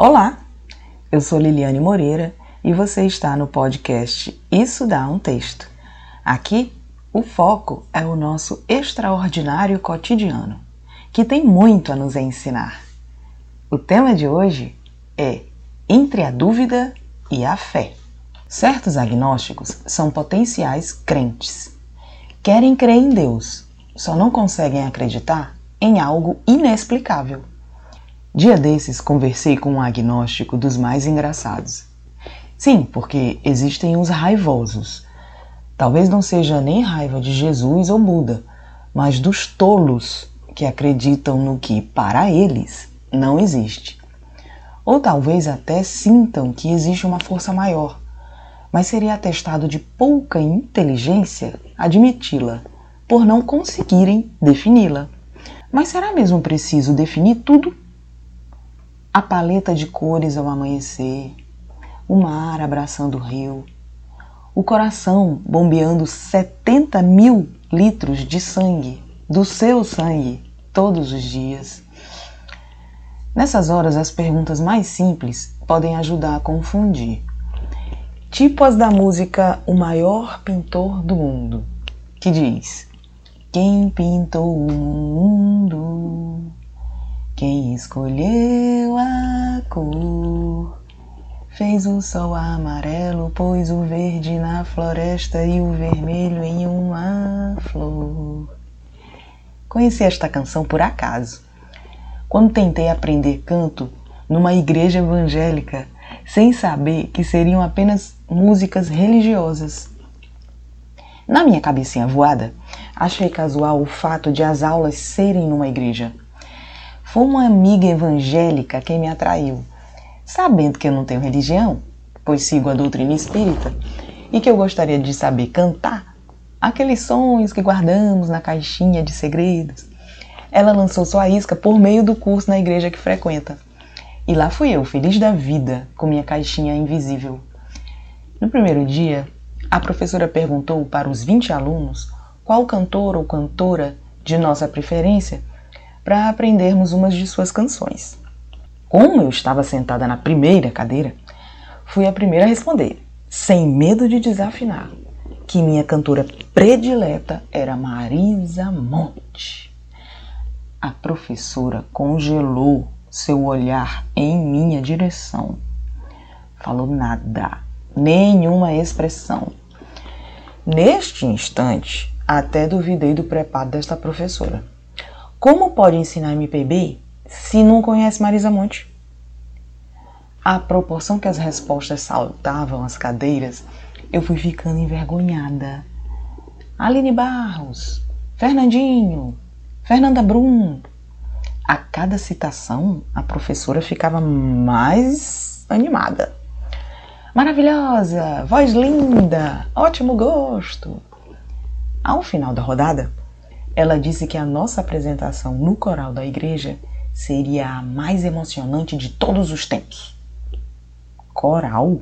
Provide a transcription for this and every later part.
Olá, eu sou Liliane Moreira e você está no podcast Isso Dá um Texto. Aqui, o foco é o nosso extraordinário cotidiano, que tem muito a nos ensinar. O tema de hoje é Entre a Dúvida e a Fé. Certos agnósticos são potenciais crentes. Querem crer em Deus, só não conseguem acreditar em algo inexplicável. Dia desses conversei com um agnóstico dos mais engraçados. Sim, porque existem os raivosos. Talvez não seja nem raiva de Jesus ou Buda, mas dos tolos que acreditam no que, para eles, não existe. Ou talvez até sintam que existe uma força maior, mas seria atestado de pouca inteligência admiti-la, por não conseguirem defini-la. Mas será mesmo preciso definir tudo? A paleta de cores ao amanhecer, o mar abraçando o rio, o coração bombeando 70 mil litros de sangue, do seu sangue, todos os dias. Nessas horas, as perguntas mais simples podem ajudar a confundir. Tipo as da música O Maior Pintor do Mundo, que diz: Quem pintou o mundo? Quem escolheu a cor? Fez o sol amarelo, pôs o verde na floresta e o vermelho em uma flor. Conheci esta canção por acaso, quando tentei aprender canto numa igreja evangélica, sem saber que seriam apenas músicas religiosas. Na minha cabecinha voada, achei casual o fato de as aulas serem numa igreja. Foi uma amiga evangélica quem me atraiu. Sabendo que eu não tenho religião, pois sigo a doutrina espírita, e que eu gostaria de saber cantar aqueles sonhos que guardamos na caixinha de segredos, ela lançou sua isca por meio do curso na igreja que frequenta. E lá fui eu, feliz da vida, com minha caixinha invisível. No primeiro dia, a professora perguntou para os 20 alunos qual cantor ou cantora de nossa preferência para aprendermos umas de suas canções. Como eu estava sentada na primeira cadeira, fui a primeira a responder, sem medo de desafinar, que minha cantora predileta era Marisa Monte. A professora congelou seu olhar em minha direção. Falou nada, nenhuma expressão. Neste instante, até duvidei do preparo desta professora. Como pode ensinar MPB se não conhece Marisa Monte? À proporção que as respostas saltavam as cadeiras, eu fui ficando envergonhada. Aline Barros, Fernandinho, Fernanda Brum. A cada citação, a professora ficava mais animada. Maravilhosa, voz linda, ótimo gosto. Ao final da rodada, ela disse que a nossa apresentação no coral da igreja seria a mais emocionante de todos os tempos. Coral?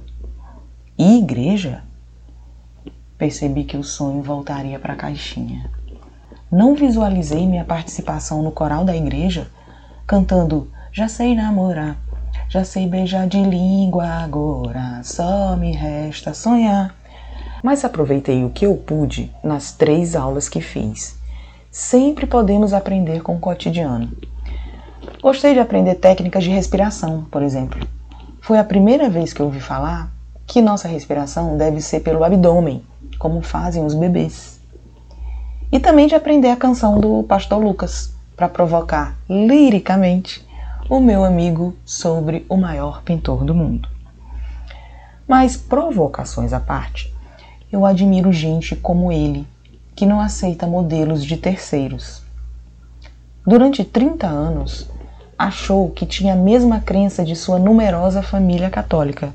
E igreja? Percebi que o sonho voltaria para a caixinha. Não visualizei minha participação no coral da igreja cantando Já sei namorar, já sei beijar de língua agora, só me resta sonhar. Mas aproveitei o que eu pude nas três aulas que fiz sempre podemos aprender com o cotidiano. Gostei de aprender técnicas de respiração, por exemplo. Foi a primeira vez que ouvi falar que nossa respiração deve ser pelo abdômen, como fazem os bebês. E também de aprender a canção do Pastor Lucas, para provocar liricamente o meu amigo sobre o maior pintor do mundo. Mas provocações à parte, eu admiro gente como ele, que não aceita modelos de terceiros. Durante 30 anos, achou que tinha a mesma crença de sua numerosa família católica.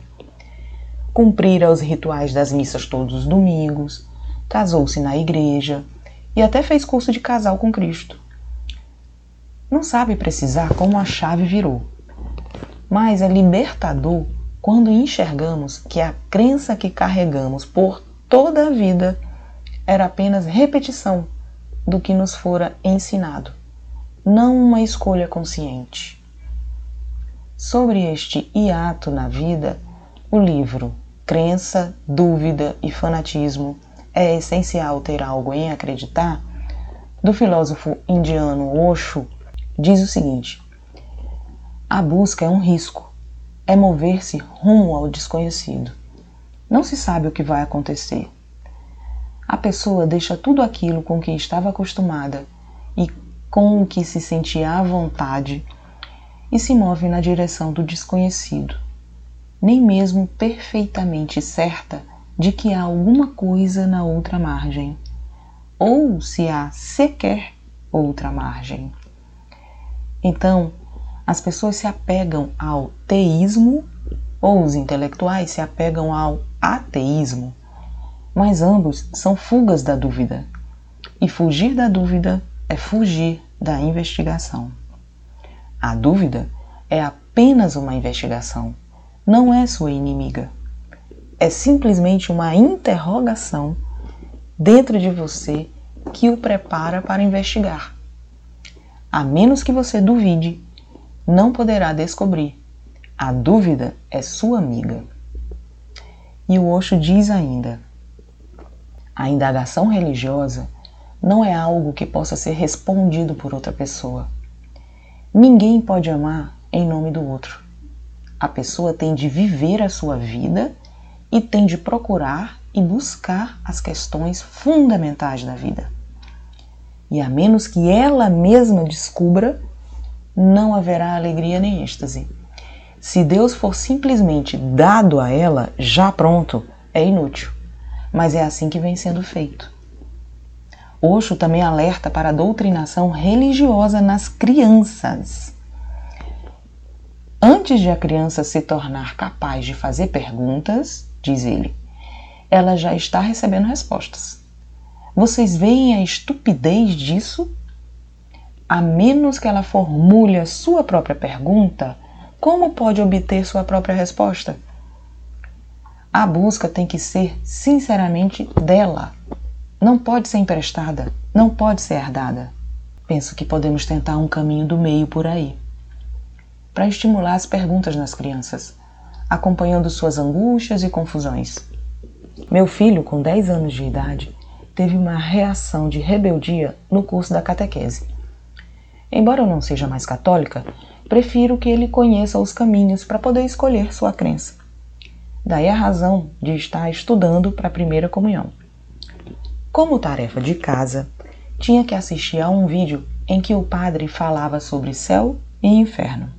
Cumprira os rituais das missas todos os domingos, casou-se na igreja e até fez curso de casal com Cristo. Não sabe precisar como a chave virou, mas é libertador quando enxergamos que a crença que carregamos por toda a vida era apenas repetição do que nos fora ensinado, não uma escolha consciente. sobre este hiato na vida o livro Crença, Dúvida e Fanatismo é essencial ter algo em acreditar, do filósofo indiano Osho, diz o seguinte: A busca é um risco, é mover-se rumo ao desconhecido. Não se sabe o que vai acontecer. A pessoa deixa tudo aquilo com que estava acostumada e com o que se sentia à vontade e se move na direção do desconhecido, nem mesmo perfeitamente certa de que há alguma coisa na outra margem, ou se há sequer outra margem. Então, as pessoas se apegam ao teísmo ou os intelectuais se apegam ao ateísmo, mas ambos são fugas da dúvida. E fugir da dúvida é fugir da investigação. A dúvida é apenas uma investigação, não é sua inimiga é simplesmente uma interrogação dentro de você que o prepara para investigar. A menos que você duvide, não poderá descobrir. A dúvida é sua amiga. E o Osho diz ainda: a indagação religiosa não é algo que possa ser respondido por outra pessoa. Ninguém pode amar em nome do outro. A pessoa tem de viver a sua vida e tem de procurar e buscar as questões fundamentais da vida. E a menos que ela mesma descubra, não haverá alegria nem êxtase. Se Deus for simplesmente dado a ela, já pronto, é inútil. Mas é assim que vem sendo feito. Osho também alerta para a doutrinação religiosa nas crianças. Antes de a criança se tornar capaz de fazer perguntas, diz ele, ela já está recebendo respostas. Vocês veem a estupidez disso? A menos que ela formule a sua própria pergunta, como pode obter sua própria resposta? A busca tem que ser sinceramente dela. Não pode ser emprestada, não pode ser herdada. Penso que podemos tentar um caminho do meio por aí. Para estimular as perguntas nas crianças, acompanhando suas angústias e confusões. Meu filho, com 10 anos de idade, teve uma reação de rebeldia no curso da catequese. Embora eu não seja mais católica, prefiro que ele conheça os caminhos para poder escolher sua crença. Daí a razão de estar estudando para a primeira comunhão. Como tarefa de casa, tinha que assistir a um vídeo em que o padre falava sobre céu e inferno.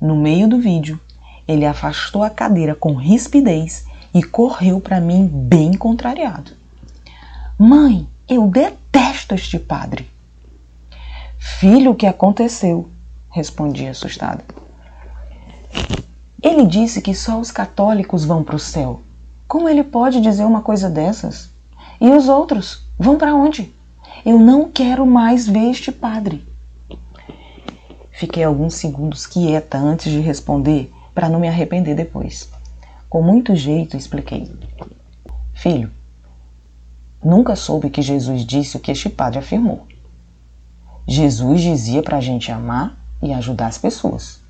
No meio do vídeo, ele afastou a cadeira com rispidez e correu para mim bem contrariado. Mãe, eu detesto este padre. Filho, o que aconteceu? Respondi assustada. Ele disse que só os católicos vão para o céu. Como ele pode dizer uma coisa dessas? E os outros? Vão para onde? Eu não quero mais ver este padre. Fiquei alguns segundos quieta antes de responder para não me arrepender depois. Com muito jeito expliquei: Filho, nunca soube que Jesus disse o que este padre afirmou. Jesus dizia para a gente amar e ajudar as pessoas.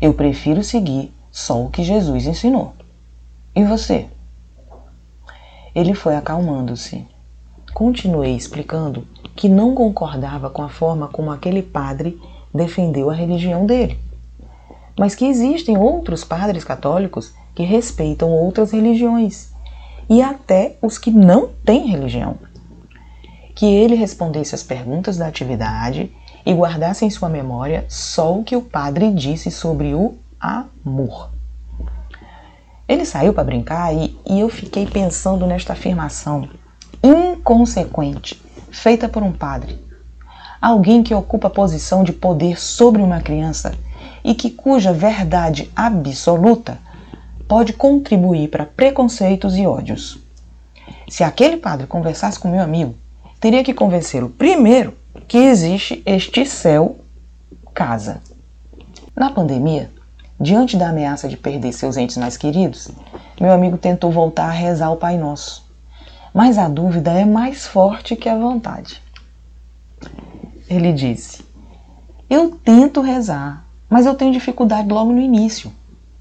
Eu prefiro seguir só o que Jesus ensinou. E você? Ele foi acalmando-se. Continuei explicando que não concordava com a forma como aquele padre defendeu a religião dele mas que existem outros padres católicos que respeitam outras religiões e até os que não têm religião. Que ele respondesse as perguntas da atividade e guardasse em sua memória só o que o padre disse sobre o amor. Ele saiu para brincar e, e eu fiquei pensando nesta afirmação inconsequente feita por um padre. Alguém que ocupa a posição de poder sobre uma criança e que cuja verdade absoluta pode contribuir para preconceitos e ódios. Se aquele padre conversasse com meu amigo, teria que convencê-lo primeiro que existe este céu casa. Na pandemia, diante da ameaça de perder seus entes mais queridos, meu amigo tentou voltar a rezar o Pai Nosso. Mas a dúvida é mais forte que a vontade. Ele disse: Eu tento rezar, mas eu tenho dificuldade logo no início.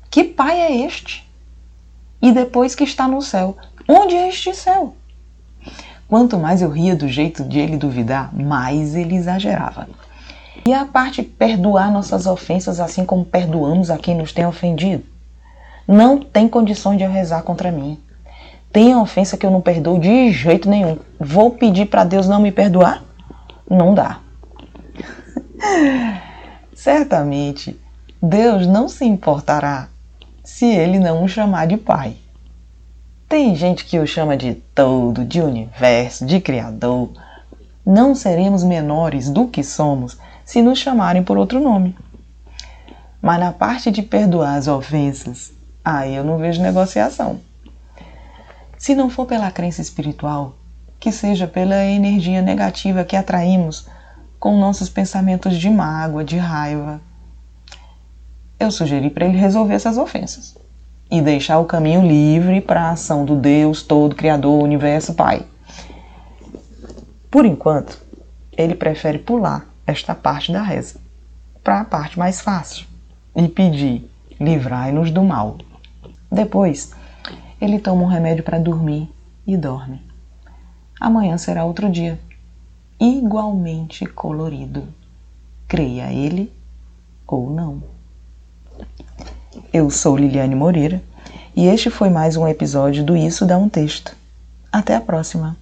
Que pai é este? E depois que está no céu, onde é este céu? Quanto mais eu ria do jeito de ele duvidar, mais ele exagerava. E a parte perdoar nossas ofensas assim como perdoamos a quem nos tem ofendido. Não tem condições de eu rezar contra mim. Tem ofensa que eu não perdoo de jeito nenhum. Vou pedir para Deus não me perdoar? Não dá. Certamente, Deus não se importará se ele não o chamar de pai. Tem gente que o chama de todo, de universo, de criador. Não seremos menores do que somos se nos chamarem por outro nome. Mas na parte de perdoar as ofensas, aí eu não vejo negociação. Se não for pela crença espiritual, que seja pela energia negativa que atraímos com nossos pensamentos de mágoa, de raiva. Eu sugeri para ele resolver essas ofensas e deixar o caminho livre para a ação do Deus todo, Criador, Universo, Pai. Por enquanto, ele prefere pular esta parte da reza para a parte mais fácil e pedir: livrai-nos do mal. Depois, ele toma um remédio para dormir e dorme. Amanhã será outro dia, igualmente colorido. Creia ele ou não. Eu sou Liliane Moreira e este foi mais um episódio do Isso Dá um Texto. Até a próxima!